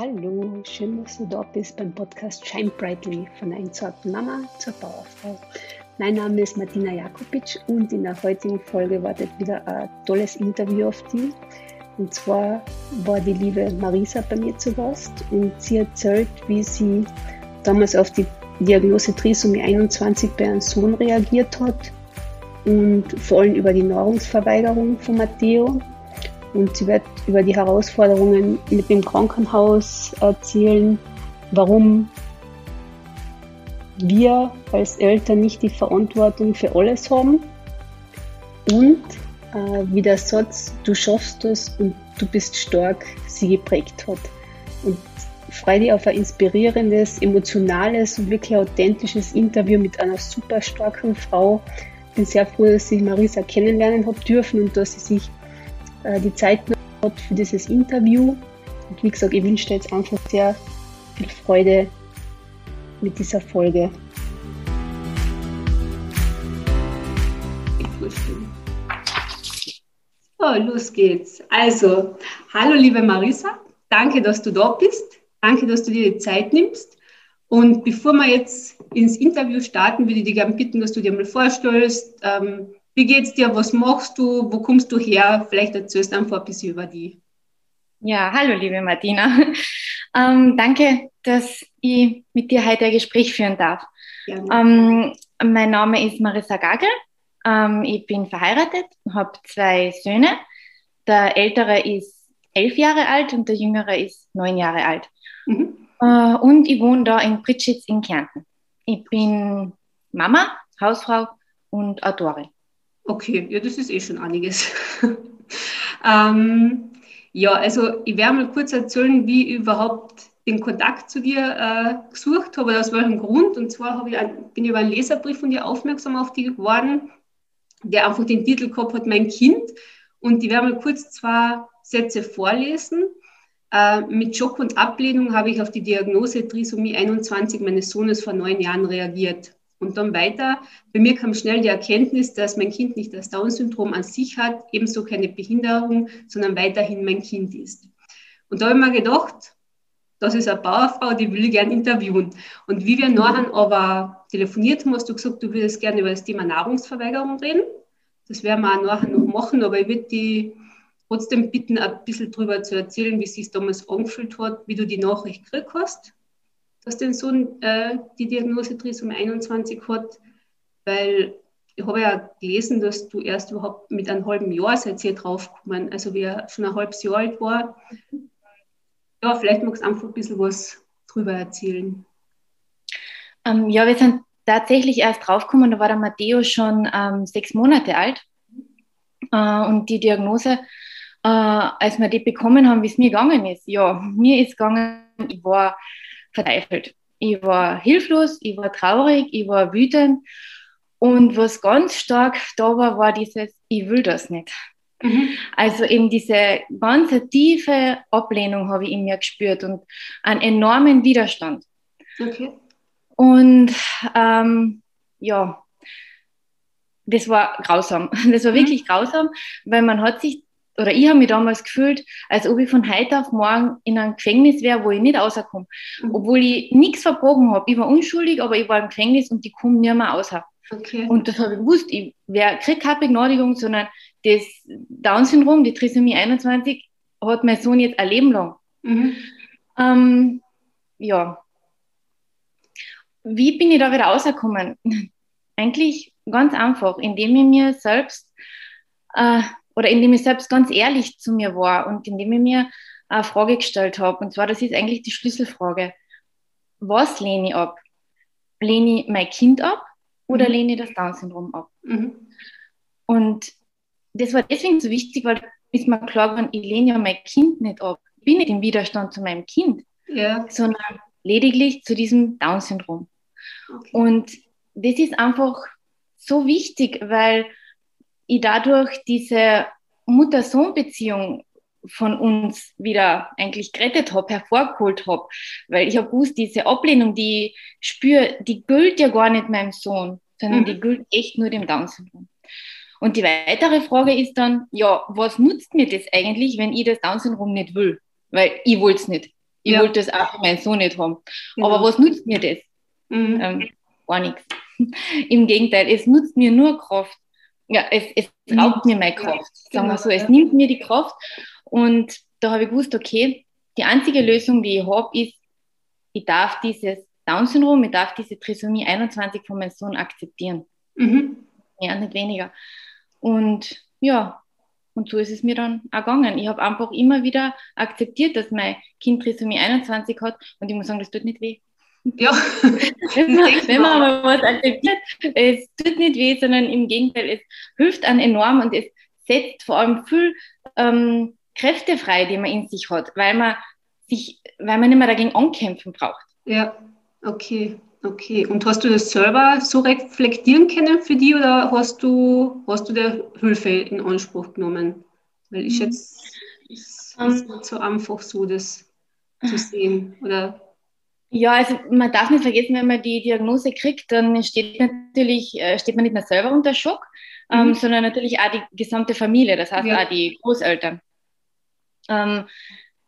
Hallo, schön, dass du da bist beim Podcast Shine Brightly von entsorgten Mama zur Bauerfrau. Mein Name ist Martina Jakobitsch und in der heutigen Folge wartet wieder ein tolles Interview auf dich. Und zwar war die liebe Marisa bei mir zu Gast und sie erzählt, wie sie damals auf die Diagnose Trisomie 21 bei ihrem Sohn reagiert hat und vor allem über die Nahrungsverweigerung von Matteo und sie wird über die Herausforderungen mit dem Krankenhaus erzählen, warum wir als Eltern nicht die Verantwortung für alles haben und äh, wie der Satz, du schaffst es und du bist stark, sie geprägt hat. Und freue dich auf ein inspirierendes, emotionales und wirklich authentisches Interview mit einer super starken Frau. Ich bin sehr froh, dass ich Marisa kennenlernen habe dürfen und dass sie sich äh, die Zeit hat für dieses Interview. Und wie gesagt, ich wünsche dir jetzt einfach sehr viel Freude mit dieser Folge. So, los geht's. Also, hallo liebe Marisa, danke, dass du da bist. Danke, dass du dir die Zeit nimmst. Und bevor wir jetzt ins Interview starten, würde ich dich gerne bitten, dass du dir mal vorstellst, ähm, wie geht's dir? Was machst du? Wo kommst du her? Vielleicht erzählst du einfach ein bisschen über die. Ja, hallo liebe Martina. Ähm, danke, dass ich mit dir heute ein Gespräch führen darf. Ähm, mein Name ist Marissa Gagel. Ähm, ich bin verheiratet, habe zwei Söhne. Der ältere ist elf Jahre alt und der jüngere ist neun Jahre alt. Mhm. Äh, und ich wohne da in Pritschitz in Kärnten. Ich bin Mama, Hausfrau und Autorin. Okay, ja, das ist eh schon einiges. ähm, ja, also ich werde mal kurz erzählen, wie ich überhaupt den Kontakt zu dir äh, gesucht habe, aus welchem Grund. Und zwar ich bin ich über einen Leserbrief von dir aufmerksam auf dich geworden, der einfach den Titel gehabt hat, Mein Kind. Und ich werde mal kurz zwei Sätze vorlesen. Äh, mit Schock und Ablehnung habe ich auf die Diagnose Trisomie 21 meines Sohnes vor neun Jahren reagiert. Und dann weiter, bei mir kam schnell die Erkenntnis, dass mein Kind nicht das Down-Syndrom an sich hat, ebenso keine Behinderung, sondern weiterhin mein Kind ist. Und da habe ich mir gedacht, das ist eine Bauerfrau, die will ich gerne interviewen. Und wie wir nachher aber telefoniert haben, hast du gesagt, du würdest gerne über das Thema Nahrungsverweigerung reden. Das werden wir auch nachher noch machen, aber ich würde die trotzdem bitten, ein bisschen darüber zu erzählen, wie es sich damals angefühlt hat, wie du die Nachricht gekriegt hast dass dein Sohn äh, die Diagnose Trisomie 21 hat, weil ich habe ja gelesen, dass du erst überhaupt mit einem halben Jahr seid ihr draufgekommen, also wie er schon ein halbes Jahr alt war. Ja, vielleicht magst du einfach ein bisschen was drüber erzählen. Ähm, ja, wir sind tatsächlich erst draufgekommen, da war der Matteo schon ähm, sechs Monate alt. Äh, und die Diagnose, äh, als wir die bekommen haben, wie es mir gegangen ist, ja, mir ist gegangen, ich war verzweifelt. Ich war hilflos, ich war traurig, ich war wütend. Und was ganz stark da war, war dieses, ich will das nicht. Mhm. Also eben diese ganze tiefe Ablehnung habe ich in mir gespürt und einen enormen Widerstand. Okay. Und ähm, ja, das war grausam. Das war mhm. wirklich grausam, weil man hat sich oder ich habe mich damals gefühlt, als ob ich von heute auf morgen in einem Gefängnis wäre, wo ich nicht rauskomme. Mhm. Obwohl ich nichts verbrochen habe. Ich war unschuldig, aber ich war im Gefängnis und ich komme nicht mehr raus. Okay. Und das habe ich gewusst. Ich kriege keine Begnadigung, sondern das Down-Syndrom, die Trisomie 21, hat mein Sohn jetzt ein Leben lang. Mhm. Ähm, ja. Wie bin ich da wieder rausgekommen? Eigentlich ganz einfach, indem ich mir selbst äh, oder indem ich selbst ganz ehrlich zu mir war und indem ich mir eine Frage gestellt habe. Und zwar, das ist eigentlich die Schlüsselfrage. Was lehne ich ab? Lehne ich mein Kind ab oder mhm. lehne ich das Down-Syndrom ab? Mhm. Und das war deswegen so wichtig, weil ist mir klar geworden, ich lehne ja mein Kind nicht ab. Ich bin nicht im Widerstand zu meinem Kind, ja. sondern lediglich zu diesem Down-Syndrom. Okay. Und das ist einfach so wichtig, weil ich dadurch diese Mutter-Sohn-Beziehung von uns wieder eigentlich gerettet habe, hervorgeholt habe. Weil ich habe gewusst, diese Ablehnung, die ich spüre, die gilt ja gar nicht meinem Sohn, sondern mhm. die gilt echt nur dem Down-Syndrom. Und die weitere Frage ist dann, ja, was nutzt mir das eigentlich, wenn ich das Down-Syndrom nicht will? Weil ich wollte es nicht. Ich ja. wollte das auch für meinen Sohn nicht haben. Genau. Aber was nutzt mir das? Mhm. Ähm, gar nichts. Im Gegenteil, es nutzt mir nur Kraft. Ja, es, es raubt mir meine Kraft. Sagen wir genau, so, es nimmt mir die Kraft. Und da habe ich gewusst, okay, die einzige Lösung, die ich habe, ist, ich darf dieses Down-Syndrom, ich darf diese Trisomie 21 von meinem Sohn akzeptieren. Mhm. Ja, nicht weniger. Und ja, und so ist es mir dann auch gegangen. Ich habe einfach immer wieder akzeptiert, dass mein Kind Trisomie 21 hat und ich muss sagen, das tut nicht weh. Ja, wenn man, wenn man aber was akzeptiert, es tut nicht weh, sondern im Gegenteil, es hilft an enorm und es setzt vor allem viel ähm, Kräfte frei, die man in sich hat, weil man sich, weil man nicht mehr dagegen ankämpfen braucht. Ja, okay, okay. Und hast du das selber so reflektieren können für dich oder hast du, hast du der Hilfe in Anspruch genommen? Weil ich jetzt ist, um, ist nicht so einfach so, das zu sehen. Oder ja, also man darf nicht vergessen, wenn man die Diagnose kriegt, dann steht natürlich, äh, steht man nicht nur selber unter Schock, ähm, mhm. sondern natürlich auch die gesamte Familie, das heißt ja. auch die Großeltern. Ähm,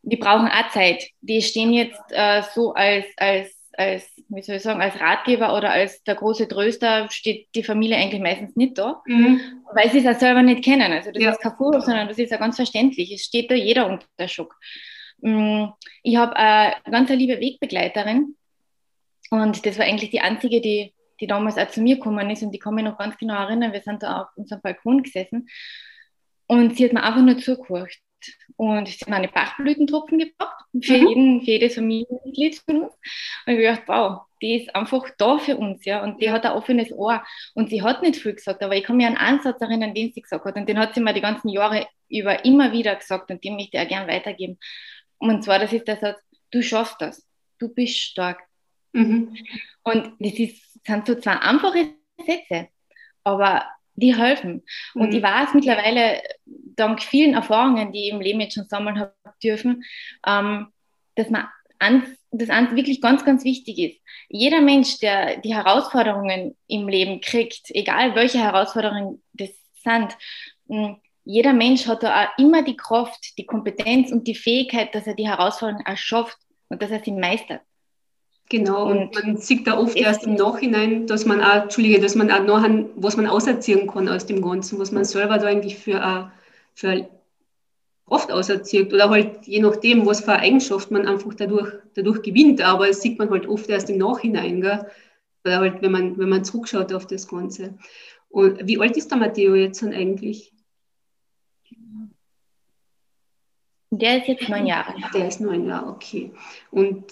die brauchen auch Zeit. Die stehen jetzt äh, so als, als, als, wie soll ich sagen, als Ratgeber oder als der große Tröster steht die Familie eigentlich meistens nicht da, mhm. weil sie es auch selber nicht kennen. Also das ja. ist kein Vorwurf, sondern das ist ja ganz verständlich. Es steht da jeder unter Schock. Mm, ich habe eine ganz liebe Wegbegleiterin und das war eigentlich die einzige, die, die damals auch zu mir gekommen ist und die kann mich noch ganz genau erinnern. Wir sind da auf unserem Balkon gesessen und sie hat mir einfach nur zugehört. Und sie hat mir eine Bachblütentropfen gebracht für, mhm. jeden, für jedes Familienmitglied von uns. Und ich habe gedacht, wow, die ist einfach da für uns, ja. Und die hat ein offenes Ohr. Und sie hat nicht viel gesagt, aber ich kann mir einen Satz erinnern, den sie gesagt hat. Und den hat sie mir die ganzen Jahre über immer wieder gesagt und den möchte ich auch gerne weitergeben. Und zwar, das ist der Satz, du schaffst das, du bist stark. Mhm. Und das ist, sind so zwei einfache Sätze, aber die helfen. Mhm. Und ich weiß mittlerweile, dank vielen Erfahrungen, die ich im Leben jetzt schon sammeln habe dürfen, ähm, dass man das ans wirklich ganz, ganz wichtig ist. Jeder Mensch, der die Herausforderungen im Leben kriegt, egal welche Herausforderungen das sind, jeder Mensch hat da auch immer die Kraft, die Kompetenz und die Fähigkeit, dass er die Herausforderungen erschafft und dass er sie meistert. Genau, und, und man sieht da oft erst im Nachhinein, dass man auch, Entschuldige, dass man auch nachher, was man auserziehen kann aus dem Ganzen, was man selber da eigentlich für, für Kraft auserzieht oder halt je nachdem, was für eine Eigenschaft man einfach dadurch, dadurch gewinnt. Aber das sieht man halt oft erst im Nachhinein, gell? oder halt, wenn man, wenn man zurückschaut auf das Ganze. Und wie alt ist der Matteo jetzt dann eigentlich? Der ist jetzt neun Jahre. Der ist neun Jahre, okay. Und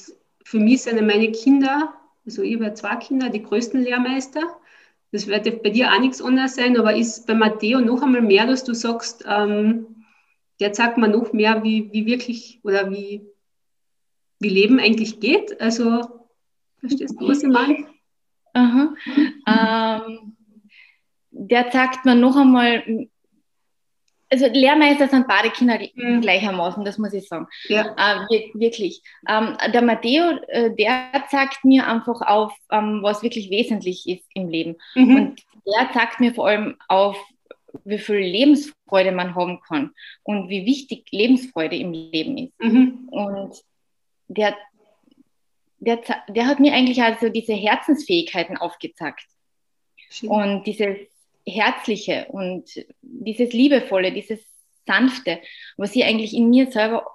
für mich sind meine Kinder, also ich habe zwei Kinder, die größten Lehrmeister. Das wird bei dir auch nichts anderes sein, aber ist bei Matteo noch einmal mehr, dass du sagst, ähm, der zeigt mir noch mehr, wie, wie wirklich oder wie, wie Leben eigentlich geht. Also, verstehst du, was ich meine? Aha. Ähm, der zeigt mir noch einmal also Lehrmeister sind beide Kinder mhm. gleichermaßen, das muss ich sagen. Ja. Äh, wirklich. Ähm, der Matteo, äh, der zeigt mir einfach auf, ähm, was wirklich wesentlich ist im Leben. Mhm. Und der zeigt mir vor allem auf, wie viel Lebensfreude man haben kann und wie wichtig Lebensfreude im Leben ist. Mhm. Und der, der, der hat mir eigentlich also diese Herzensfähigkeiten aufgezeigt. Schön. Und dieses Herzliche und dieses Liebevolle, dieses Sanfte, was ich eigentlich in mir selber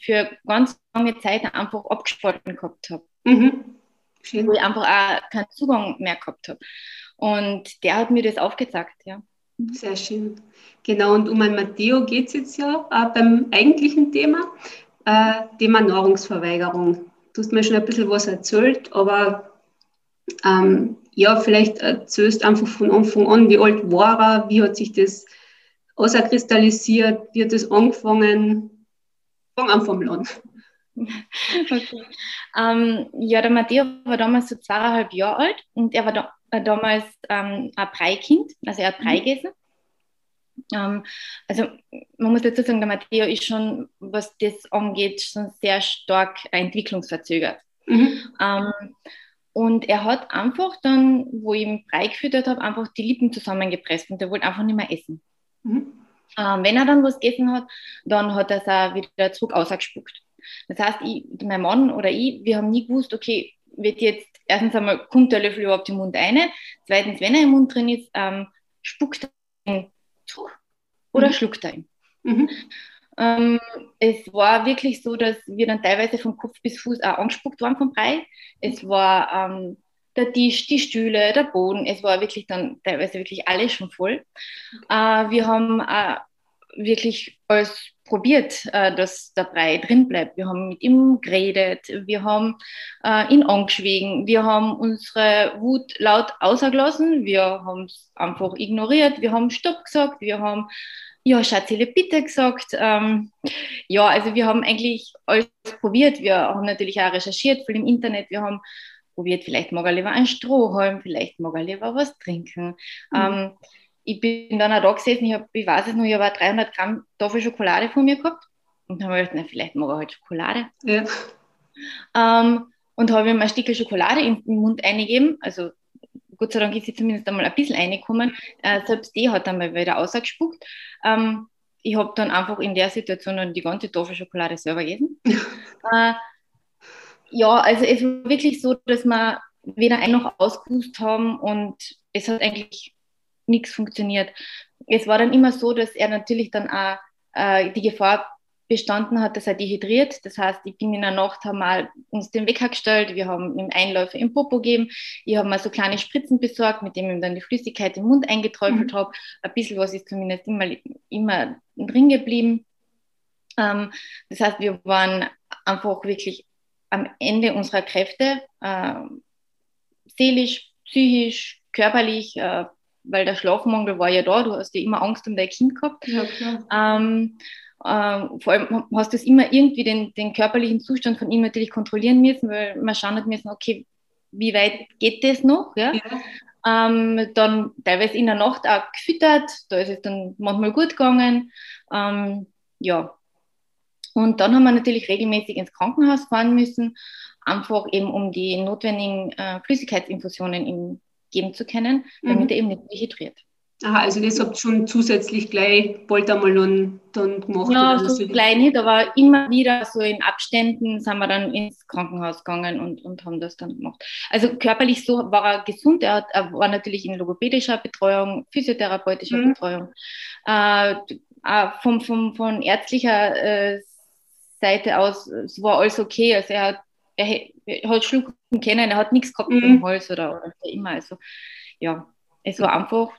für ganz lange Zeit einfach abgespalten gehabt habe. Mhm. Wo ich einfach auch keinen Zugang mehr gehabt habe. Und der hat mir das aufgezeigt, ja. Sehr schön. Genau, und um ein Matteo geht es jetzt ja äh, beim eigentlichen Thema, äh, Thema Nahrungsverweigerung. Du hast mir schon ein bisschen was erzählt, aber ähm, ja, vielleicht erzählst einfach von Anfang an, wie alt war er, wie hat sich das außerkristallisiert, wie hat das angefangen? Fang einfach mal an. Okay. Ähm, ja, der Matteo war damals so zweieinhalb Jahre alt und er war da, äh, damals ähm, ein Breikind, also er hat Brei mhm. gegessen. Ähm, also man muss dazu sagen, der Matteo ist schon, was das angeht, schon sehr stark entwicklungsverzögert. Mhm. Ähm, und er hat einfach dann, wo ich ihn Brei gefüttert habe, einfach die Lippen zusammengepresst und er wollte einfach nicht mehr essen. Mhm. Ähm, wenn er dann was gegessen hat, dann hat er es auch wieder zurück ausgespuckt. Das heißt, ich, mein Mann oder ich, wir haben nie gewusst, okay, wird jetzt erstens einmal, kommt der Löffel überhaupt im Mund rein? Zweitens, wenn er im Mund drin ist, ähm, spuckt er ihn zurück oder mhm. schluckt er ihn. Mhm. Ähm, es war wirklich so, dass wir dann teilweise von Kopf bis Fuß auch angespuckt waren vom Brei. Es war ähm, der Tisch, die Stühle, der Boden. Es war wirklich dann teilweise wirklich alles schon voll. Äh, wir haben äh, wirklich alles probiert, äh, dass der Brei drin bleibt. Wir haben mit ihm geredet, wir haben äh, ihn angeschwiegen, wir haben unsere Wut laut ausgelassen, wir haben es einfach ignoriert, wir haben Stopp gesagt, wir haben ja, Schatzele, bitte gesagt. Ähm, ja, also wir haben eigentlich alles probiert. Wir haben natürlich auch recherchiert viel im Internet. Wir haben probiert, vielleicht mag er lieber ein Strohhalm, vielleicht mag er lieber was trinken. Mhm. Ähm, ich bin dann auch da gesessen, ich, hab, ich weiß es noch, ich habe 300 Gramm Tafel Schokolade vor mir gehabt und dann habe ich gedacht, na, vielleicht mag er halt Schokolade. Ja. Ähm, und habe ihm ein Stück Schokolade in den Mund eingegeben, also Gott sei Dank ist sie zumindest einmal ein bisschen reingekommen. Äh, selbst die hat dann mal wieder ausgespuckt. Ähm, ich habe dann einfach in der Situation dann die ganze Tafel Schokolade selber gegessen. äh, ja, also es war wirklich so, dass wir weder ein noch ausgewusst haben und es hat eigentlich nichts funktioniert. Es war dann immer so, dass er natürlich dann auch äh, die Gefahr bestanden hat, dass er dehydriert. Das heißt, ich bin in der Nacht, haben wir uns den Wecker gestellt, wir haben ihm Einläufe im Popo gegeben, ich habe mal so kleine Spritzen besorgt, mit denen ich ihm dann die Flüssigkeit im Mund eingeträufelt mhm. habe. Ein bisschen was ist zumindest immer, immer drin geblieben. Ähm, das heißt, wir waren einfach wirklich am Ende unserer Kräfte, äh, seelisch, psychisch, körperlich, äh, weil der Schlafmangel war ja da, du hast ja immer Angst um dein Kind gehabt. Ja, ähm, ähm, vor allem hast du immer irgendwie den, den körperlichen Zustand von ihm natürlich kontrollieren müssen, weil man schauen hat müssen, okay, wie weit geht das noch? Ja? ja. Ähm, dann teilweise in der Nacht auch gefüttert, da ist es dann manchmal gut gegangen. Ähm, ja. Und dann haben wir natürlich regelmäßig ins Krankenhaus fahren müssen, einfach eben um die notwendigen äh, Flüssigkeitsinfusionen ihm geben zu können, damit mhm. er eben nicht dehydriert. Aha, also das habt ihr schon zusätzlich gleich bald einmal dann, dann gemacht? Ja, so gleich nicht, aber immer wieder so in Abständen sind wir dann ins Krankenhaus gegangen und, und haben das dann gemacht. Also körperlich so war er gesund, er, hat, er war natürlich in logopädischer Betreuung, physiotherapeutischer mhm. Betreuung. Äh, äh, vom, vom, von ärztlicher äh, Seite aus, war alles okay, also er hat, er, er hat schlucken können, er hat nichts gehabt mhm. im Hals oder, oder immer, also ja, es war einfach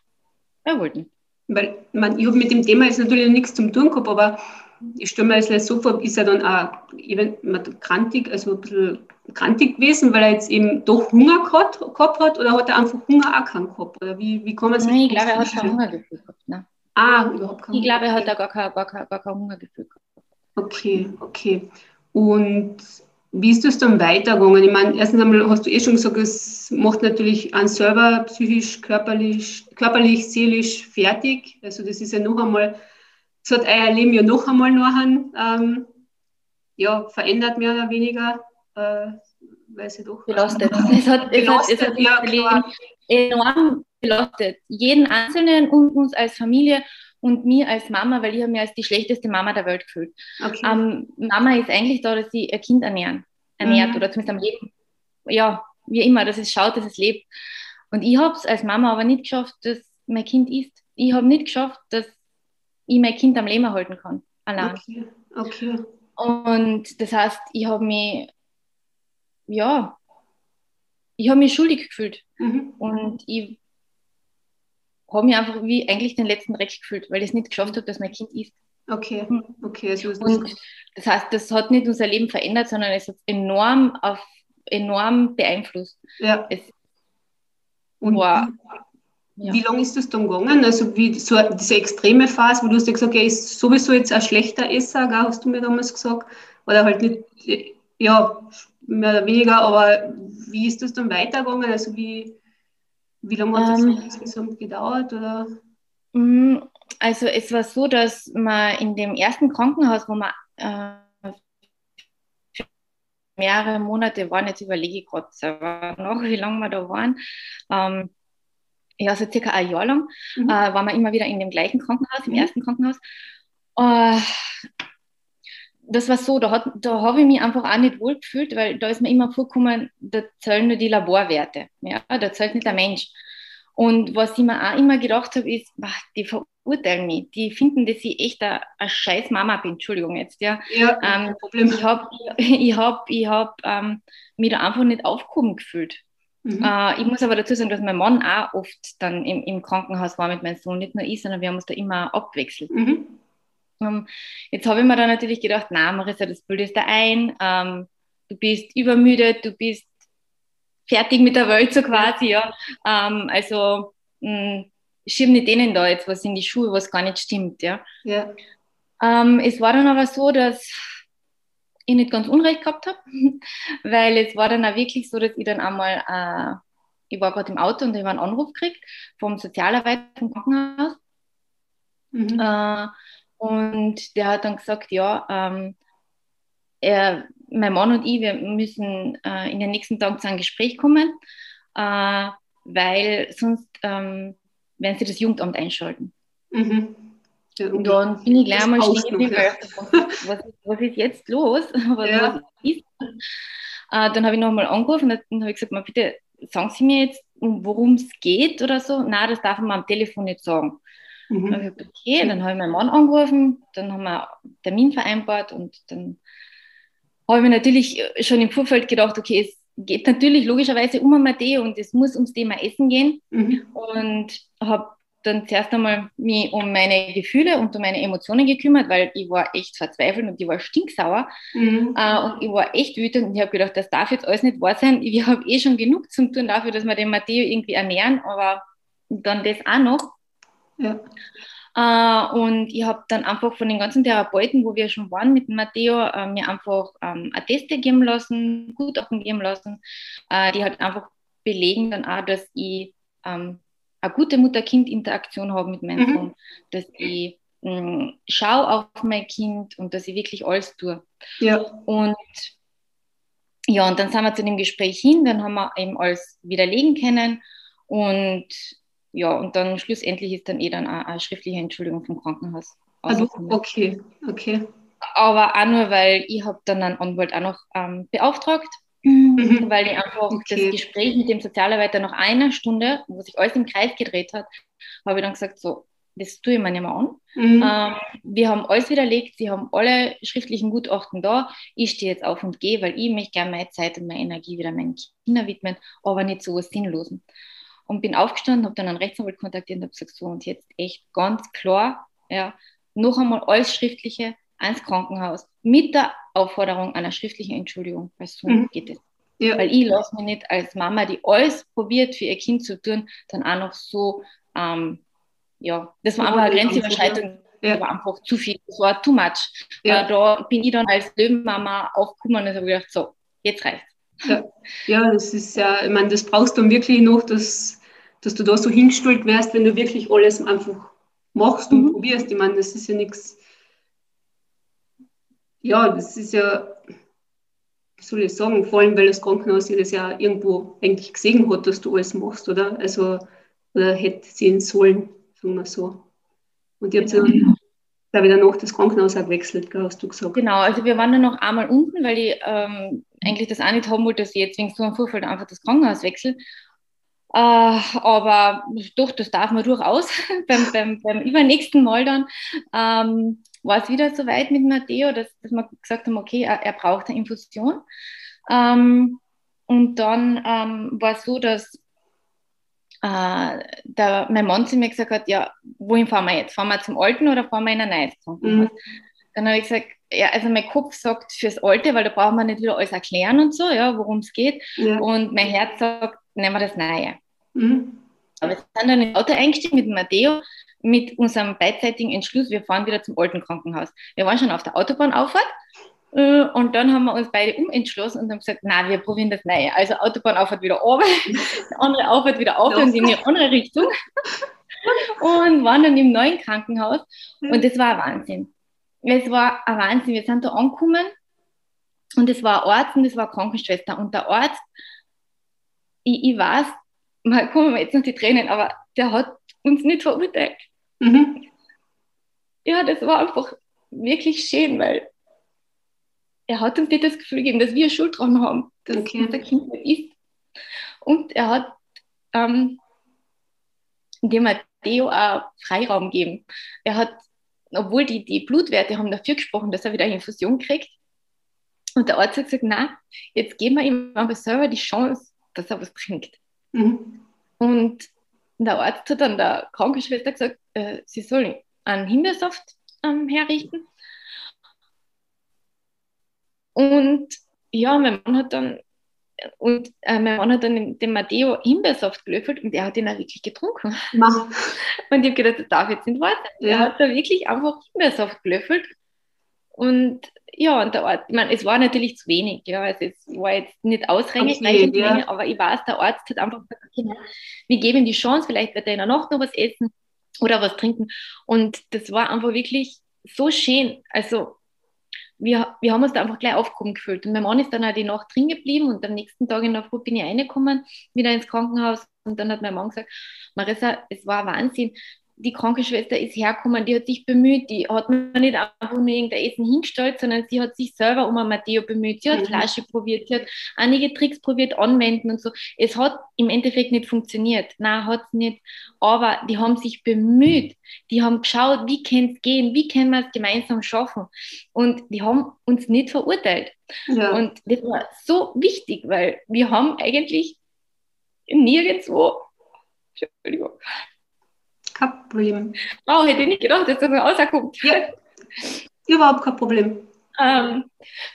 erhalten. Weil man, ich habe mit dem Thema jetzt natürlich nichts zum tun gehabt, aber ich stelle mir das so vor, ist er dann auch eben krantig, also ein bisschen krantig gewesen, weil er jetzt eben doch Hunger gehabt, gehabt hat oder hat er einfach Hunger auch keinen gehabt? Oder wie, wie kann man sich Nein, ich glaube, er hat kein Hungergefühl gehabt. Ne? Ah, überhaupt kein Ich glaube, er hat da gar kein, gar kein, gar kein Hungergefühl gehabt. Okay, okay. Und wie ist das dann weitergegangen? Ich meine, erstens einmal hast du eh schon gesagt, es macht natürlich einen selber psychisch, körperlich, körperlich, seelisch fertig. Also das ist ja noch einmal, es hat euer Leben ja noch einmal nachher ähm, ja, verändert, mehr oder weniger. Äh, weil sie doch belastet. Es hat, belastet, es hat, es hat ja, enorm belastet. Jeden Einzelnen und uns als Familie und mir als Mama, weil ich habe mich als die schlechteste Mama der Welt gefühlt. Okay. Ähm, Mama ist eigentlich da, dass sie ihr Kind ernähren, ernährt mhm. oder zumindest am Leben. Ja, wie immer, dass es schaut, dass es lebt. Und ich habe es als Mama aber nicht geschafft, dass mein Kind isst. Ich habe nicht geschafft, dass ich mein Kind am Leben erhalten kann, allein. Okay. okay. Und das heißt, ich habe mich, ja, ich habe mich schuldig gefühlt. Mhm. Und ich habe mich einfach wie eigentlich den letzten Dreck gefühlt, weil ich es nicht geschafft habe, dass mein Kind isst. Okay, hm. okay. Also und das heißt, das hat nicht unser Leben verändert, sondern es hat enorm auf enorm beeinflusst. Ja. Es und war, wie, ja. wie lange ist das dann gegangen? Also wie so diese extreme Phase, wo du hast ja gesagt, er ist sowieso jetzt ein schlechter Esser, gell, hast du mir damals gesagt. Oder halt nicht, ja, mehr oder weniger, aber wie ist das dann weitergegangen? Also wie, wie lange hat das ähm, insgesamt gedauert? Oder? Mm, also es war so, dass man in dem ersten Krankenhaus, wo man äh, mehrere Monate waren, jetzt überlege ich gerade selber noch, wie lange wir da waren. Ähm, ja, so circa ein Jahr lang mhm. äh, waren wir immer wieder in dem gleichen Krankenhaus, im mhm. ersten Krankenhaus. Äh, das war so, da, da habe ich mich einfach auch nicht wohl gefühlt, weil da ist mir immer vorgekommen, da zählen nur die Laborwerte. Ja? Da zählt nicht der Mensch. Und was ich mir auch immer gedacht habe, ist, ach, die verurteilen mich. Die finden, dass ich echt eine, eine scheiß Mama bin. Entschuldigung jetzt. Ja, ja ähm. Ich habe ich hab, ich hab, ähm, mich da einfach nicht aufgehoben gefühlt. Mhm. Äh, ich muss aber dazu sagen, dass mein Mann auch oft dann im, im Krankenhaus war mit meinem Sohn. Nicht nur ich, sondern wir haben uns da immer abwechselt. Mhm. Ähm, jetzt habe ich mir dann natürlich gedacht, na Marissa, das bildest du ein. Ähm, du bist übermüdet, du bist fertig mit der Welt so quasi, ja. Ähm, also mh, hm, schieb nicht denen da jetzt was in die Schuhe, was gar nicht stimmt, ja. ja. Ähm, es war dann aber so, dass ich nicht ganz Unrecht gehabt habe, weil es war dann auch wirklich so, dass ich dann einmal, äh, ich war gerade im Auto und ich habe einen Anruf gekriegt vom Sozialarbeiter vom Krankenhaus. Mhm. Äh, und der hat dann gesagt, ja, ähm, er, mein Mann und ich, wir müssen äh, in den nächsten Tagen zu einem Gespräch kommen, äh, weil sonst ähm, werden sie das Jugendamt einschalten. Mhm. Ja, und dann bin ich gleich mal stehen was, was, was, ist jetzt los? Was, ja. was ist? Äh, dann habe ich nochmal angerufen und dann habe ich gesagt, mal bitte sagen Sie mir jetzt, worum es geht oder so. Nein, das darf man am Telefon nicht sagen. Mhm. Dann habe ich okay, dann habe ich meinen Mann angerufen, dann haben wir einen Termin vereinbart und dann habe ich mir natürlich schon im Vorfeld gedacht, okay, es geht natürlich logischerweise um Mathe und es muss ums Thema Essen gehen. Mhm. Und habe dann zuerst einmal mich um meine Gefühle und um meine Emotionen gekümmert, weil ich war echt verzweifelt und ich war stinksauer mhm. äh, und ich war echt wütend und ich habe gedacht, das darf jetzt alles nicht wahr sein. Ich habe eh schon genug zu tun dafür, dass wir den Matteo irgendwie ernähren, aber dann das auch noch. Ja. Äh, und ich habe dann einfach von den ganzen Therapeuten, wo wir schon waren mit Matteo, äh, mir einfach ähm, Atteste geben lassen, Gutachten geben lassen, äh, die halt einfach belegen dann auch, dass ich ähm, eine gute Mutter-Kind-Interaktion habe mit meinem mhm. Sohn, dass ich mh, mm, schaue auf mein Kind und dass ich wirklich alles tue. Ja. Und ja, und dann sind wir zu dem Gespräch hin, dann haben wir eben alles widerlegen können und ja, und dann schlussendlich ist dann eh dann eine, eine schriftliche Entschuldigung vom Krankenhaus. Also, okay, okay. Aber auch nur, weil ich habe dann einen Anwalt auch noch ähm, beauftragt Mhm. Weil ich einfach okay. das Gespräch mit dem Sozialarbeiter nach einer Stunde, wo sich alles im Kreis gedreht hat, habe ich dann gesagt, so, das tue ich mir nicht mehr an. Mhm. Ähm, wir haben alles widerlegt, sie haben alle schriftlichen Gutachten da. Ich stehe jetzt auf und gehe, weil ich möchte gerne meine Zeit und meine Energie wieder meinen Kindern widmen, aber nicht so was Sinnlosen. Und bin aufgestanden, habe dann einen Rechtsanwalt kontaktiert und habe gesagt, so, und jetzt echt ganz klar, ja, noch einmal alles Schriftliche ans Krankenhaus mit der Aufforderung einer schriftlichen Entschuldigung, weil so mhm. geht es. Ja. Weil ich lasse mich nicht als Mama, die alles probiert für ihr Kind zu tun, dann auch noch so, ähm, ja, das war einfach eine Grenzüberschreitung, ja. war einfach zu viel, das war too much. Ja. Äh, da bin ich dann als Löwenmama aufgekommen und habe gedacht, so, jetzt reicht's. Ja. ja, das ist ja, ich meine, das brauchst du wirklich noch, dass, dass du da so hingestellt wärst, wenn du wirklich alles einfach machst und mhm. probierst. Ich meine, das ist ja nichts ja, das ist ja, wie soll ich sagen, vor allem, weil das Krankenhaus ja das ja irgendwo eigentlich gesehen hat, dass du alles machst, oder? Also, oder hätte sehen sollen, sagen wir so. Und ihr habt ja dann da wieder noch das Krankenhaus auch hast du gesagt. Genau, also wir waren dann noch einmal unten, weil ich ähm, eigentlich das auch nicht haben wollte, dass ich jetzt wegen so einem Vorfall einfach das Krankenhaus wechsle. Äh, aber doch, das darf man durchaus beim, beim, beim übernächsten Mal dann. Ähm, war es wieder so weit mit Matteo, dass, dass wir gesagt haben, okay, er, er braucht eine Infusion. Ähm, und dann ähm, war es so, dass äh, der, mein Mann zu mir gesagt hat, ja, wohin fahren wir jetzt? Fahren wir zum Alten oder fahren wir in ein neues Krankenhaus? Mhm. Dann habe ich gesagt, ja, also mein Kopf sagt fürs Alte, weil da braucht man nicht wieder alles erklären und so, ja, worum es geht. Ja. Und mein Herz sagt, nehmen wir das Neue. Mhm. Aber wir sind dann im Auto eingestiegen mit Matteo mit unserem beidseitigen Entschluss, wir fahren wieder zum alten Krankenhaus. Wir waren schon auf der Autobahnauffahrt und dann haben wir uns beide umentschlossen und haben gesagt, na, wir probieren das Neue. Also Autobahnauffahrt wieder runter, andere Auffahrt wieder auf und in die andere Richtung und waren dann im neuen Krankenhaus und das war ein Wahnsinn. Es war ein Wahnsinn. Wir sind da angekommen und es war ein Arzt und es war eine Krankenschwester und der Arzt, ich, ich weiß, mal kommen wir jetzt noch die Tränen, aber der hat uns nicht verurteilt. Mhm. Ja, das war einfach wirklich schön, weil er hat uns nicht das Gefühl gegeben, dass wir Schuld dran haben, dass okay. unser Kind nicht ist. Und er hat ähm, dem Matteo auch Freiraum gegeben. Er hat, obwohl die, die Blutwerte haben dafür gesprochen, dass er wieder eine Infusion kriegt. Und der Arzt hat gesagt, na, jetzt geben wir ihm aber selber die Chance, dass er was trinkt. Mhm. Und der Arzt hat dann der Krankenschwester gesagt, äh, sie soll einen Himbeersaft ähm, herrichten. Und ja, mein Mann hat dann und äh, mein Mann hat dann den Matteo Himbeersaft gelöffelt und er hat ihn auch wirklich getrunken. Mach. Und ich habe gedacht, das darf jetzt nicht wahr sein. Ja. Er hat da wirklich einfach Himbeersaft gelöffelt. Und ja, und der Arzt, ich meine, es war natürlich zu wenig, ja, also es war jetzt nicht ausreichend, okay, ja. aber ich weiß, der Arzt hat einfach gesagt, okay, wir geben ihm die Chance, vielleicht wird er in der Nacht noch was essen oder was trinken. Und das war einfach wirklich so schön. Also wir, wir haben uns da einfach gleich aufgehoben gefühlt. Und mein Mann ist dann auch die Nacht drin geblieben und am nächsten Tag in der Früh bin ich reingekommen, wieder ins Krankenhaus. Und dann hat mein Mann gesagt, Marissa, es war Wahnsinn die Krankenschwester ist hergekommen, die hat sich bemüht, die hat mir nicht einfach nur irgendein Essen hingestellt, sondern sie hat sich selber um ein Matteo bemüht. Sie hat mhm. Flasche probiert, sie hat einige Tricks probiert anwenden und so. Es hat im Endeffekt nicht funktioniert. Nein, hat es nicht. Aber die haben sich bemüht. Die haben geschaut, wie kann es gehen, wie können wir es gemeinsam schaffen. Und die haben uns nicht verurteilt. Ja. Und das war so wichtig, weil wir haben eigentlich nirgendwo, Entschuldigung, kein Problem. Oh, hätte ich nicht gedacht, dass das mal rauskommt. Ja, überhaupt kein Problem. Ähm,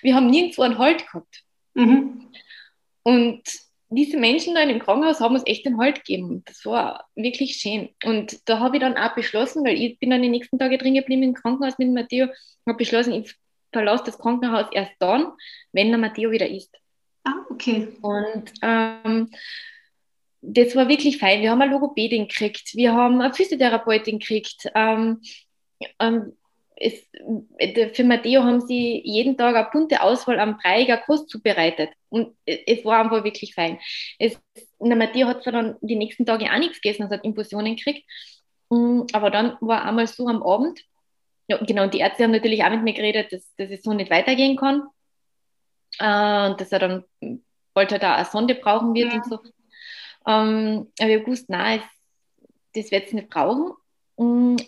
wir haben nirgendwo einen Halt gehabt. Mhm. Und diese Menschen da in dem Krankenhaus haben uns echt den Halt gegeben. Das war wirklich schön. Und da habe ich dann auch beschlossen, weil ich bin dann die nächsten Tage drin geblieben im Krankenhaus mit Matteo, habe beschlossen, ich verlasse das Krankenhaus erst dann, wenn der Matteo wieder ist. Ah, okay. Und ähm, das war wirklich fein. Wir haben eine Logopädin gekriegt, wir haben eine Physiotherapeutin gekriegt. Ähm, ähm, es, für Matteo haben sie jeden Tag eine bunte Auswahl am breiiger Kost zubereitet. Und es war einfach wirklich fein. Es, der Matteo hat zwar dann die nächsten Tage auch nichts gegessen, also hat Infusionen gekriegt. Mm, aber dann war einmal so am Abend, ja, genau, und die Ärzte haben natürlich auch mit mir geredet, dass, dass es so nicht weitergehen kann. Äh, und dass er dann bald halt auch eine Sonde brauchen wird ja. und so. Ähm, aber ich habe gewusst, nein, das wird es nicht brauchen. Und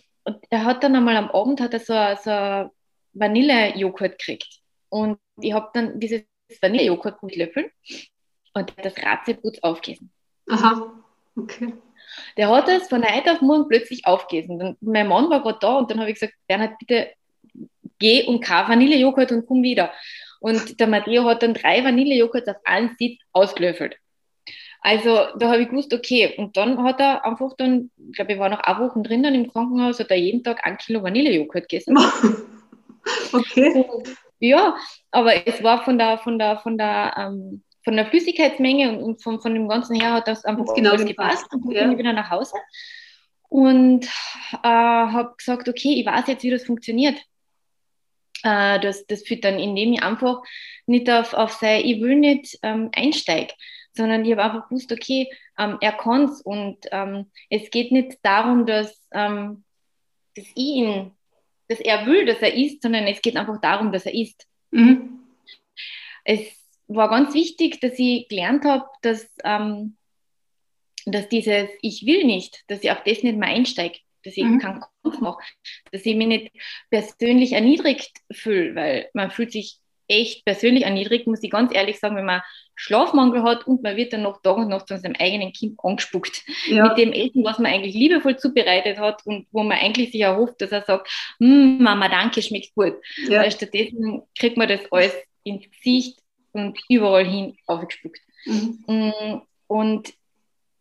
er hat dann einmal am Abend hat er so, so Vanillejoghurt gekriegt. Und ich habe dann dieses Vanillejoghurt löffeln und das Ratzeputz aufgegessen. Aha, okay. Der hat es von heute auf morgen plötzlich aufgegessen. Mein Mann war gerade da und dann habe ich gesagt, Bernhard, bitte geh und kauf Vanillejoghurt und komm wieder. Und der Matteo hat dann drei Vanillejoghurts auf einen Sitz ausgelöffelt. Also da habe ich gewusst, okay. Und dann hat er einfach dann, ich glaube, ich war noch eine Woche drin dann im Krankenhaus, hat er jeden Tag ein Kilo Vanillejoghurt gegessen. okay. Und, ja, aber es war von der, von der, von der, ähm, von der Flüssigkeitsmenge und, und von, von dem Ganzen her hat das einfach genau alles gepasst. Und dann ja. bin ich wieder nach Hause und äh, habe gesagt, okay, ich weiß jetzt, wie das funktioniert. Äh, das, das Füttern, indem ich einfach nicht auf, auf sein, ich will nicht ähm, einsteige sondern ich habe einfach gewusst, okay, ähm, er kann es und ähm, es geht nicht darum, dass, ähm, dass ich ihn, dass er will, dass er isst, sondern es geht einfach darum, dass er isst. Mhm. Es war ganz wichtig, dass ich gelernt habe, dass, ähm, dass dieses Ich will nicht, dass ich auf das nicht mehr einsteige, dass ich mhm. keinen Kampf mache, dass ich mich nicht persönlich erniedrigt fühle, weil man fühlt sich echt persönlich erniedrigt, muss ich ganz ehrlich sagen, wenn man Schlafmangel hat und man wird dann noch Tag und Nacht von seinem eigenen Kind angespuckt. Ja. Mit dem Essen, was man eigentlich liebevoll zubereitet hat und wo man eigentlich sich erhofft, dass er sagt, hm, Mama, danke, schmeckt gut. Ja. Weil stattdessen kriegt man das alles ins Gesicht und überall hin aufgespuckt. Mhm. Mm, und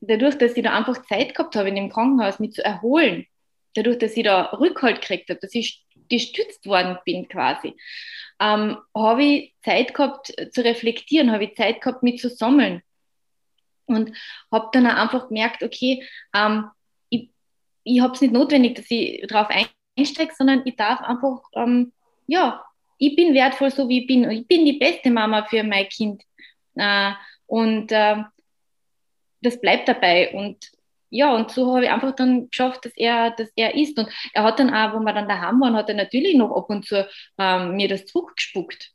dadurch, dass ich da einfach Zeit gehabt habe, in dem Krankenhaus mich zu erholen, dadurch, dass ich da Rückhalt gekriegt habe, dass ich gestützt worden bin quasi, ähm, habe ich Zeit gehabt zu reflektieren, habe ich Zeit gehabt, mich zu sammeln. Und habe dann auch einfach gemerkt, okay, ähm, ich, ich habe es nicht notwendig, dass ich darauf einsteige, sondern ich darf einfach, ähm, ja, ich bin wertvoll, so wie ich bin. Ich bin die beste Mama für mein Kind. Äh, und äh, das bleibt dabei. Und ja, und so habe ich einfach dann geschafft, dass er, dass er isst. Und er hat dann auch, wo wir dann daheim waren, hat er natürlich noch ab und zu ähm, mir das zurückgespuckt.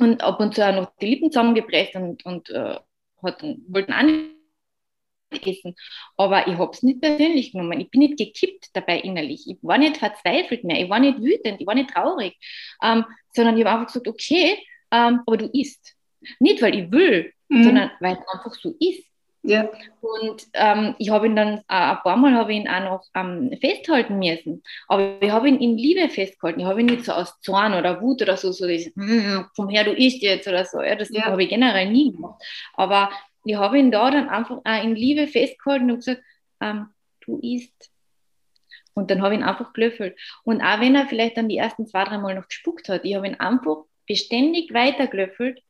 und ab und zu auch noch die Lippen zusammengepresst und, und äh, hat, wollten auch nicht essen. Aber ich habe es nicht persönlich genommen. Ich bin nicht gekippt dabei innerlich. Ich war nicht verzweifelt mehr. Ich war nicht wütend. Ich war nicht traurig. Ähm, sondern ich habe einfach gesagt, okay, ähm, aber du isst. Nicht, weil ich will, mhm. sondern weil es einfach so ist. Ja. Und ähm, ich habe ihn dann äh, ein paar Mal habe ihn auch noch ähm, festhalten müssen. Aber ich habe ihn in Liebe festgehalten. Ich habe ihn nicht so aus Zorn oder Wut oder so, so das, hm, komm her, du isst jetzt oder so. Ja, das ja. habe ich generell nie gemacht. Aber ich habe ihn da dann einfach auch in Liebe festgehalten und gesagt, ähm, du isst. Und dann habe ich ihn einfach gelöffelt. Und auch wenn er vielleicht dann die ersten zwei, drei Mal noch gespuckt hat, ich habe ihn einfach beständig weitergelöffelt,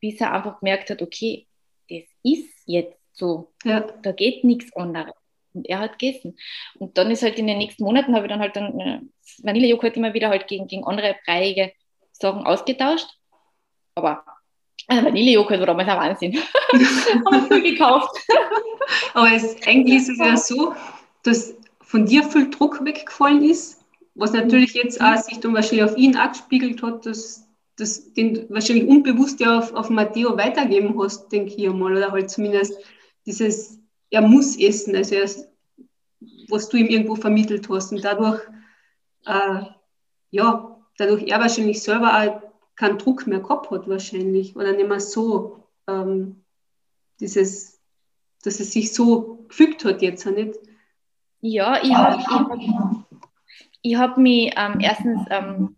bis er einfach gemerkt hat, okay, das ist jetzt so. Ja. Da geht nichts anderes. Und er hat gegessen. Und dann ist halt in den nächsten Monaten, habe ich dann halt dann äh, Vanillejoghurt immer wieder halt gegen, gegen andere breiige Sachen ausgetauscht. Aber also Vanillejoghurt war damals ein Wahnsinn. Haben wir viel gekauft. Aber es, eigentlich ist es ja so, dass von dir viel Druck weggefallen ist, was natürlich jetzt auch sich dann wahrscheinlich auf ihn abgespiegelt hat, dass, dass den wahrscheinlich unbewusst ja auf, auf Matteo weitergeben hast, denke ich einmal, oder halt zumindest dieses, er muss essen, also er, was du ihm irgendwo vermittelt hast und dadurch, äh, ja, dadurch er wahrscheinlich selber auch keinen Druck mehr gehabt hat wahrscheinlich oder nicht mehr so ähm, dieses, dass es sich so gefügt hat jetzt nicht. Ja, ich habe ich, ich hab mich ähm, erstens, ähm,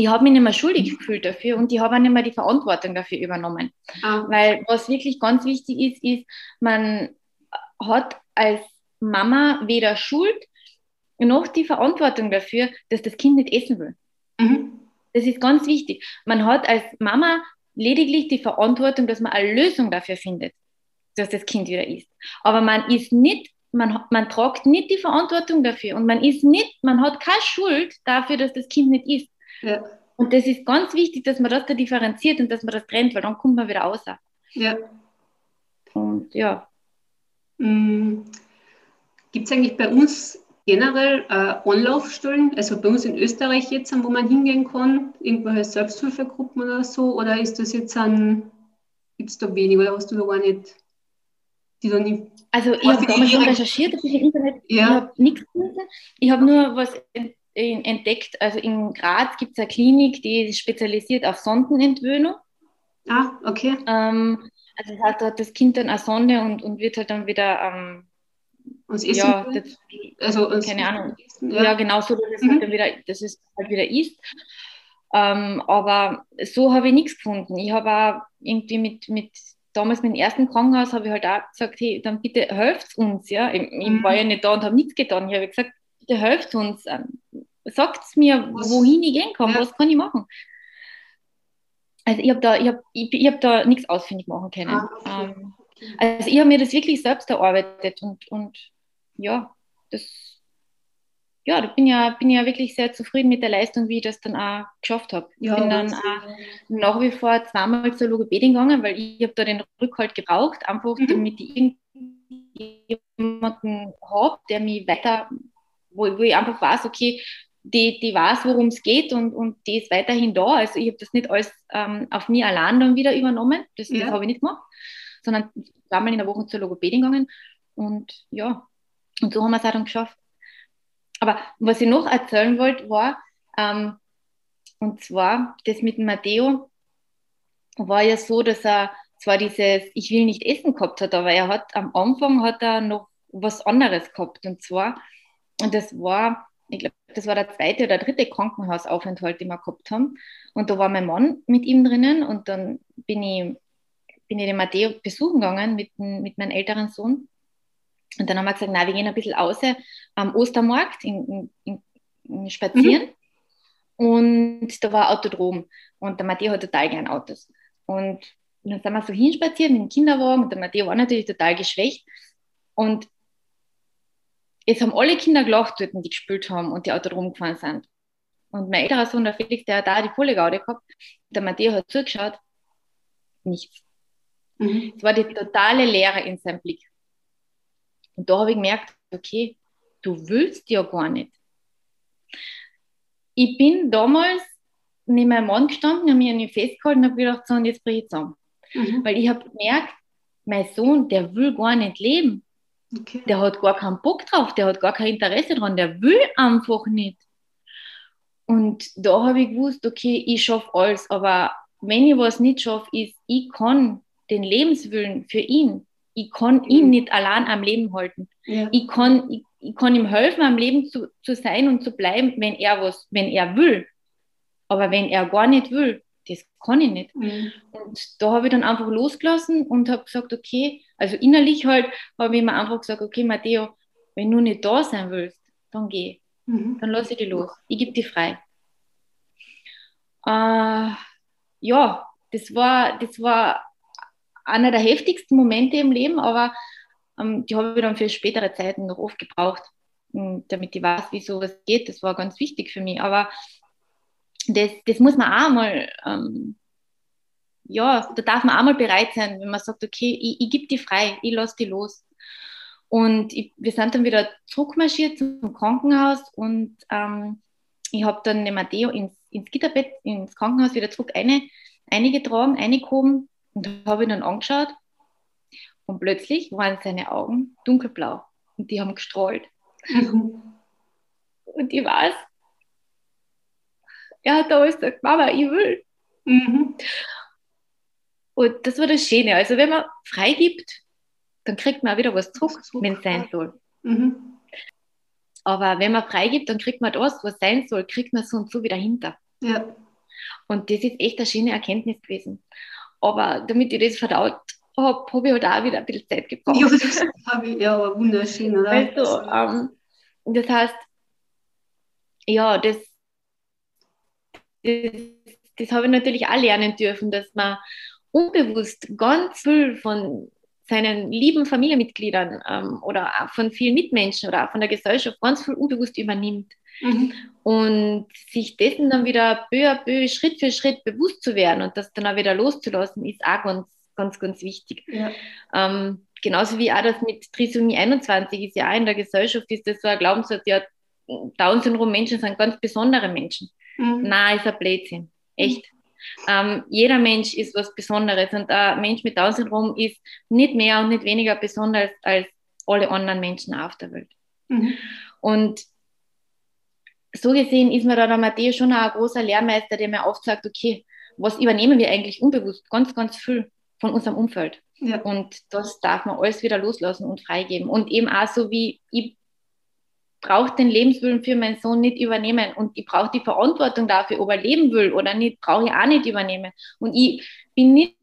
ich habe mich nicht mehr schuldig gefühlt dafür und ich habe auch nicht mehr die Verantwortung dafür übernommen. Ah. Weil was wirklich ganz wichtig ist, ist, man hat als Mama weder Schuld noch die Verantwortung dafür, dass das Kind nicht essen will. Mhm. Das ist ganz wichtig. Man hat als Mama lediglich die Verantwortung, dass man eine Lösung dafür findet, dass das Kind wieder isst. Aber man ist nicht, man, man tragt nicht die Verantwortung dafür und man ist nicht, man hat keine Schuld dafür, dass das Kind nicht isst. Ja. Und das ist ganz wichtig, dass man das da differenziert und dass man das trennt, weil dann kommt man wieder raus. Ja. Und ja. Mhm. Gibt es eigentlich bei uns generell äh, Anlaufstellen, also bei uns in Österreich jetzt, wo man hingehen kann, irgendwelche Selbsthilfegruppen oder so, oder ist das jetzt ein, gibt es da wenig oder hast du da gar nicht, die dann in, Also ich habe damals schon recherchiert auf dem Internet, ja. ich habe nichts gefunden, ich habe nur was entdeckt, also in Graz gibt es eine Klinik, die ist spezialisiert auf Sondenentwöhnung. Ah, okay. Ähm, also das heißt, da hat das Kind dann eine Sonde und, und wird halt dann wieder ähm, uns essen ja, das, also uns keine Ahnung. Essen, ja. ja. genau so, dass es mhm. halt wieder, dass es halt wieder ist. Ähm, aber so habe ich nichts gefunden. Ich habe auch irgendwie mit, mit damals mit dem ersten Krankenhaus habe ich halt auch gesagt, hey, dann bitte helft uns, ja. Ich, ich mhm. war ja nicht da und habe nichts getan. Ich habe gesagt, bitte helft uns. Sagt mir, was, wohin ich gehen kann, ja. was kann ich machen? Also ich habe da, ich hab, ich, ich hab da nichts ausfindig machen können. Ah, okay. ähm, also ich habe mir das wirklich selbst erarbeitet und, und ja, das ja, da bin ja, bin ja wirklich sehr zufrieden mit der Leistung, wie ich das dann auch geschafft habe. Ich ja, bin dann auch nach wie vor zweimal zur Logopädin gegangen, weil ich habe da den Rückhalt gebraucht, einfach mhm. damit ich jemanden habe, der mich weiter, wo, wo ich einfach weiß, okay, die, die weiß, worum es geht und, und die ist weiterhin da. Also ich habe das nicht alles ähm, auf mich allein dann wieder übernommen, das, ja. das habe ich nicht gemacht, sondern zweimal in der Woche zur Logopädin gegangen und ja, und so haben wir es auch dann geschafft. Aber was ich noch erzählen wollte, war, ähm, und zwar das mit Matteo war ja so, dass er zwar dieses Ich will nicht essen gehabt hat, aber er hat am Anfang hat er noch was anderes gehabt. Und zwar, und das war, ich glaube, das war der zweite oder dritte Krankenhausaufenthalt, den wir gehabt haben. Und da war mein Mann mit ihm drinnen und dann bin ich, bin ich den Matteo besuchen gegangen mit, mit meinem älteren Sohn. Und dann haben wir gesagt, na, wir gehen ein bisschen raus am Ostermarkt in, in, in spazieren. Mhm. Und da war Autodrom. Und der Matteo hat total gern Autos. Und dann sind wir so hinspaziert mit dem Kinderwagen. Und der Matteo war natürlich total geschwächt. Und es haben alle Kinder gelacht dort, die gespielt haben und die Autodrom gefahren sind. Und mein älterer Sohn, der Felix, der hat da die volle Gaude gehabt. Der Matteo hat zugeschaut. Nichts. Mhm. Es war die totale Leere in seinem Blick. Und da habe ich gemerkt, okay, du willst ja gar nicht. Ich bin damals neben meinem Mann gestanden, habe mich an ihn festgehalten und habe gedacht, so, und jetzt breche ich zusammen. Mhm. Weil ich habe gemerkt, mein Sohn, der will gar nicht leben. Okay. Der hat gar keinen Bock drauf, der hat gar kein Interesse dran, der will einfach nicht. Und da habe ich gewusst, okay, ich schaffe alles, aber wenn ich was nicht schaffe, ist, ich kann den Lebenswillen für ihn, ich kann mhm. ihn nicht allein am Leben halten. Ja. Ich, kann, ich, ich, kann ihm helfen, am Leben zu, zu sein und zu bleiben, wenn er was, wenn er will. Aber wenn er gar nicht will, das kann ich nicht. Mhm. Und da habe ich dann einfach losgelassen und habe gesagt, okay, also innerlich halt, habe ich mir einfach gesagt, okay, Matteo, wenn du nicht da sein willst, dann geh. Mhm. Dann lasse ich dich los. Ich gebe dich frei. Äh, ja, das war, das war einer der heftigsten Momente im Leben, aber ähm, die habe ich dann für spätere Zeiten noch oft gebraucht, hm, damit ich weiß, wie sowas geht. Das war ganz wichtig für mich. Aber das, das muss man auch mal, ähm, ja, da darf man auch mal bereit sein, wenn man sagt, okay, ich, ich gebe die frei, ich lasse die los. Und ich, wir sind dann wieder zurückmarschiert zum Krankenhaus und ähm, ich habe dann den Matteo ins, ins Gitterbett, ins Krankenhaus wieder zurück eine, eingetragen, eingehoben und habe ihn dann angeschaut. Und plötzlich waren seine Augen dunkelblau und die haben gestrahlt. Mhm. Und ich weiß, er hat damals gesagt, Mama, ich will. Mhm. Und das war das Schöne. Also wenn man freigibt, dann kriegt man auch wieder was zurück, wenn es sein soll. Mhm. Aber wenn man freigibt, dann kriegt man das, was sein soll, kriegt man so und so wieder hinter. Ja. Und das ist echt eine schöne Erkenntnis gewesen. Aber damit ich das verdaut habe, habe ich halt auch wieder ein bisschen Zeit gebraucht. Ja, das habe ich, ja, wunderschön, oder? Also, ähm, das heißt, ja, das, das, das habe ich natürlich auch lernen dürfen, dass man unbewusst ganz viel von seinen lieben Familienmitgliedern ähm, oder auch von vielen Mitmenschen oder auch von der Gesellschaft ganz viel unbewusst übernimmt. Mhm. Und sich dessen dann wieder peu à peu, Schritt für Schritt bewusst zu werden und das dann auch wieder loszulassen, ist auch ganz, ganz, ganz wichtig. Ja. Ähm, genauso wie auch das mit Trisomie 21 ist ja auch in der Gesellschaft, ist das so ein Glaubenssatz, ja, Down-Syndrom-Menschen sind ganz besondere Menschen. Mhm. Nein, ist ein Blödsinn. Echt. Ähm, jeder Mensch ist was Besonderes und ein Mensch mit Down-Syndrom ist nicht mehr und nicht weniger besonders als alle anderen Menschen auf der Welt. Mhm. Und so gesehen ist mir da der Matteo schon ein großer Lehrmeister, der mir oft sagt, okay, was übernehmen wir eigentlich unbewusst? Ganz, ganz viel von unserem Umfeld. Ja. Und das darf man alles wieder loslassen und freigeben. Und eben auch so wie ich brauche den Lebenswillen für meinen Sohn nicht übernehmen und ich brauche die Verantwortung dafür, ob er leben will oder nicht, brauche ich auch nicht übernehmen. Und ich bin nicht,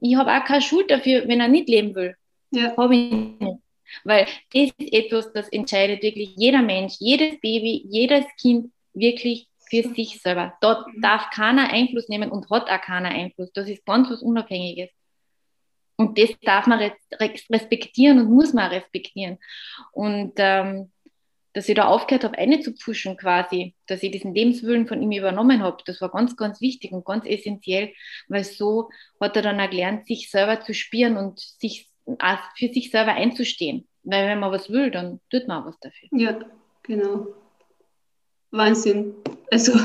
ich habe auch keine Schuld dafür, wenn er nicht leben will. Ja. Habe ich nicht. Weil das ist etwas, das entscheidet wirklich jeder Mensch, jedes Baby, jedes Kind wirklich für sich selber. Dort darf keiner Einfluss nehmen und hat auch keiner Einfluss. Das ist ganz was Unabhängiges. Und das darf man respektieren und muss man respektieren. Und ähm, dass ich da aufgehört habe, eine zu pushen quasi, dass ich diesen Lebenswillen von ihm übernommen habe, das war ganz, ganz wichtig und ganz essentiell, weil so hat er dann auch gelernt, sich selber zu spüren und sich für sich selber einzustehen. Weil wenn man was will, dann tut man auch was dafür. Ja, genau. Wahnsinn. Also,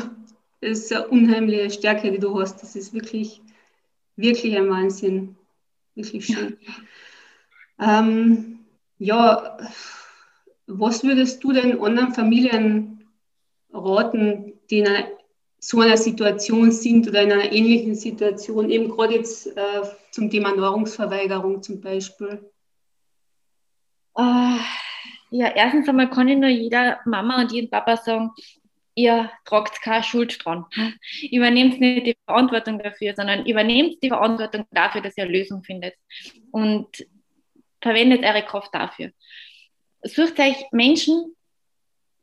es ist eine unheimliche Stärke, die du hast. Das ist wirklich, wirklich ein Wahnsinn. Wirklich schön. Ja, ähm, ja was würdest du denn anderen Familien raten, die in so einer Situation sind oder in einer ähnlichen Situation, eben gerade jetzt äh, zum Thema Nahrungsverweigerung zum Beispiel? Uh, ja, erstens einmal kann ich nur jeder Mama und jedem Papa sagen, ihr tragt keine Schuld dran. Übernehmt nicht die Verantwortung dafür, sondern übernehmt die Verantwortung dafür, dass ihr eine Lösung findet. Und verwendet eure Kraft dafür sucht euch Menschen,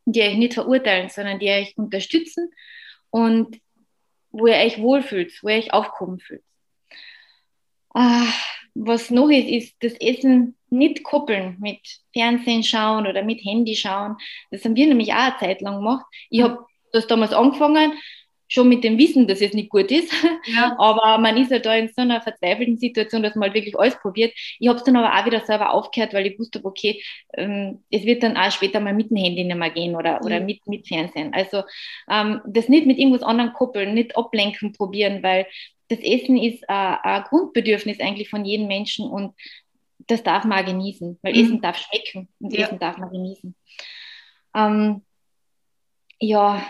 die euch nicht verurteilen, sondern die euch unterstützen und wo ihr euch wohlfühlt, wo ihr euch aufgehoben fühlt. Ah, was noch ist, ist das Essen nicht koppeln mit Fernsehen schauen oder mit Handy schauen. Das haben wir nämlich auch eine Zeit lang gemacht. Ich habe das damals angefangen, schon mit dem Wissen, dass es nicht gut ist. Ja. Aber man ist halt da in so einer verzweifelten Situation, dass man halt wirklich alles probiert. Ich habe es dann aber auch wieder selber aufgehört, weil ich wusste, okay, ähm, es wird dann auch später mal mit dem Handy nicht mehr gehen oder, oder mhm. mit, mit Fernsehen. Also ähm, das nicht mit irgendwas anderem koppeln, nicht ablenken probieren, weil das Essen ist äh, ein Grundbedürfnis eigentlich von jedem Menschen und das darf man auch genießen, weil mhm. Essen darf schmecken und ja. Essen darf man genießen. Ähm, ja,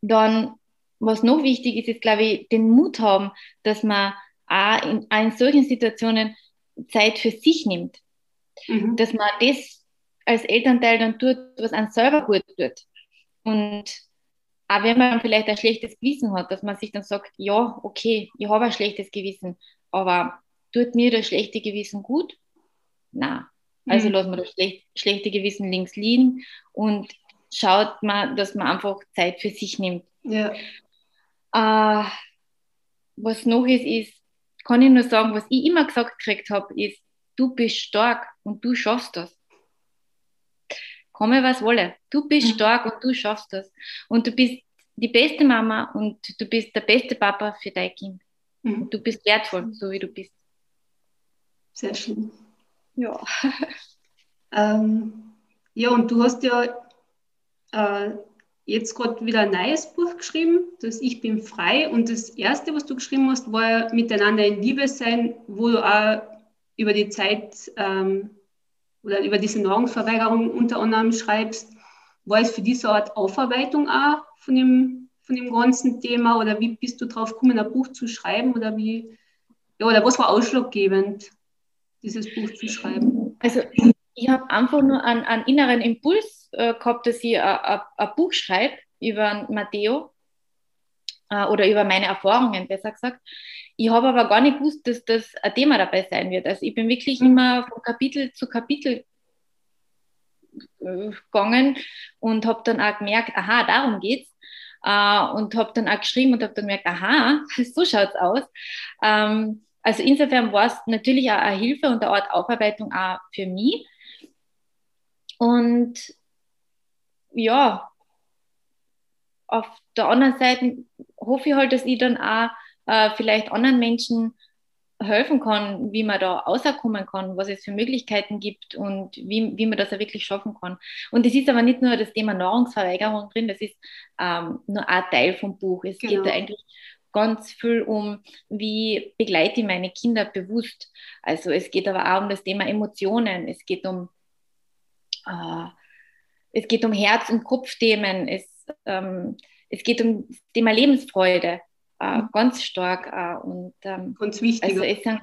dann was noch wichtig ist, ist, glaube ich, den Mut haben, dass man auch in, auch in solchen Situationen Zeit für sich nimmt. Mhm. Dass man das als Elternteil dann tut, was einem selber gut tut. Und auch wenn man vielleicht ein schlechtes Gewissen hat, dass man sich dann sagt, ja, okay, ich habe ein schlechtes Gewissen, aber tut mir das schlechte Gewissen gut? Na, also mhm. lassen wir das schlech schlechte Gewissen links liegen und schaut man, dass man einfach Zeit für sich nimmt. Ja. Äh, was noch ist, ist, kann ich nur sagen, was ich immer gesagt gekriegt habe, ist, du bist stark und du schaffst das. Komme was wolle. Du bist mhm. stark und du schaffst das. Und du bist die beste Mama und du bist der beste Papa für dein Kind. Mhm. Und du bist wertvoll, so wie du bist. Sehr schön. Ja. ähm, ja, und du hast ja äh, jetzt gerade wieder ein neues Buch geschrieben, das Ich bin frei. Und das erste, was du geschrieben hast, war Miteinander in Liebe sein, wo du auch über die Zeit ähm, oder über diese Nahrungsverweigerung unter anderem schreibst. War es für diese Art Aufarbeitung auch von dem, von dem ganzen Thema oder wie bist du drauf gekommen, ein Buch zu schreiben oder wie, ja, oder was war ausschlaggebend, dieses Buch zu schreiben? Also ich habe einfach nur einen, einen inneren Impuls äh, gehabt, dass ich ein Buch schreibe über Matteo äh, oder über meine Erfahrungen, besser gesagt. Ich habe aber gar nicht gewusst, dass das ein Thema dabei sein wird. Also ich bin wirklich mhm. immer von Kapitel zu Kapitel äh, gegangen und habe dann auch gemerkt, aha, darum geht's. Uh, und habe dann auch geschrieben und habe dann gemerkt, aha, so schaut's aus. Ähm, also insofern war es natürlich auch eine Hilfe und eine Art Aufarbeitung auch für mich. Und ja, auf der anderen Seite hoffe ich halt, dass ich dann auch äh, vielleicht anderen Menschen helfen kann, wie man da rauskommen kann, was es für Möglichkeiten gibt und wie, wie man das auch wirklich schaffen kann. Und es ist aber nicht nur das Thema Nahrungsverweigerung drin, das ist ähm, nur ein Teil vom Buch. Es genau. geht da eigentlich ganz viel um, wie begleite ich meine Kinder bewusst. Also es geht aber auch um das Thema Emotionen, es geht um es geht um Herz- und Kopfthemen, es, ähm, es geht um das Thema Lebensfreude, äh, mhm. ganz stark. Äh, und, ähm, ganz wichtig. Also es sind,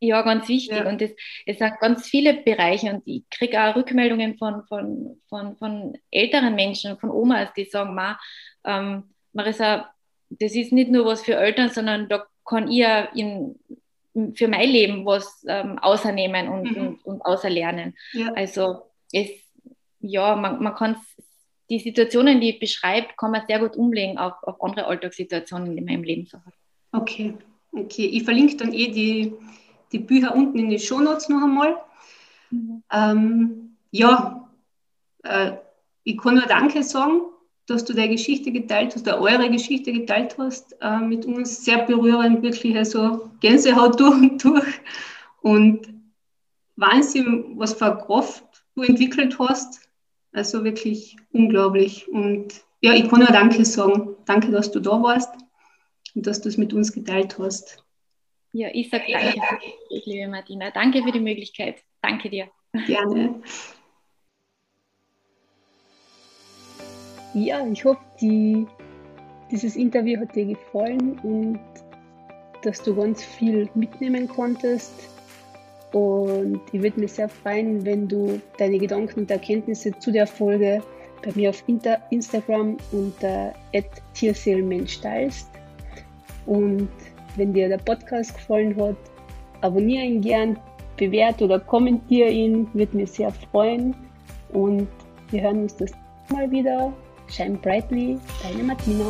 ja, ganz wichtig. Ja. Und es, es sind ganz viele Bereiche und ich kriege auch Rückmeldungen von, von, von, von älteren Menschen, von Omas, die sagen, Ma, ähm, Marissa, das ist nicht nur was für Eltern, sondern da kann ich in, für mein Leben was ähm, außernehmen und, mhm. und, und außerlernen. Ja. Also es ja, man, man kann die Situationen, die ich beschreibe, kann man sehr gut umlegen auf, auf andere Alltagssituationen, die man im Leben so hat. Okay, okay. Ich verlinke dann eh die, die Bücher unten in die Shownotes noch einmal. Mhm. Ähm, ja, äh, ich kann nur Danke sagen, dass du deine Geschichte geteilt hast, oder eure Geschichte geteilt hast äh, mit uns. Sehr berührend, wirklich also Gänsehaut durch und durch. Und Wahnsinn, was für eine Kraft entwickelt hast also wirklich unglaublich. Und ja, ich kann nur Danke sagen. Danke, dass du da warst und dass du es mit uns geteilt hast. Ja, ich sage danke, liebe Martina. Danke für die Möglichkeit. Danke dir. Gerne. Ja, ich hoffe, die, dieses Interview hat dir gefallen und dass du ganz viel mitnehmen konntest und ich würde mich sehr freuen, wenn du deine Gedanken und Erkenntnisse zu der Folge bei mir auf Instagram unter Tierseelenmensch teilst. Und wenn dir der Podcast gefallen hat, abonniere ihn gern, bewerte oder kommentiere ihn, würde mich sehr freuen. Und wir hören uns das mal wieder. Shine brightly, deine Martina.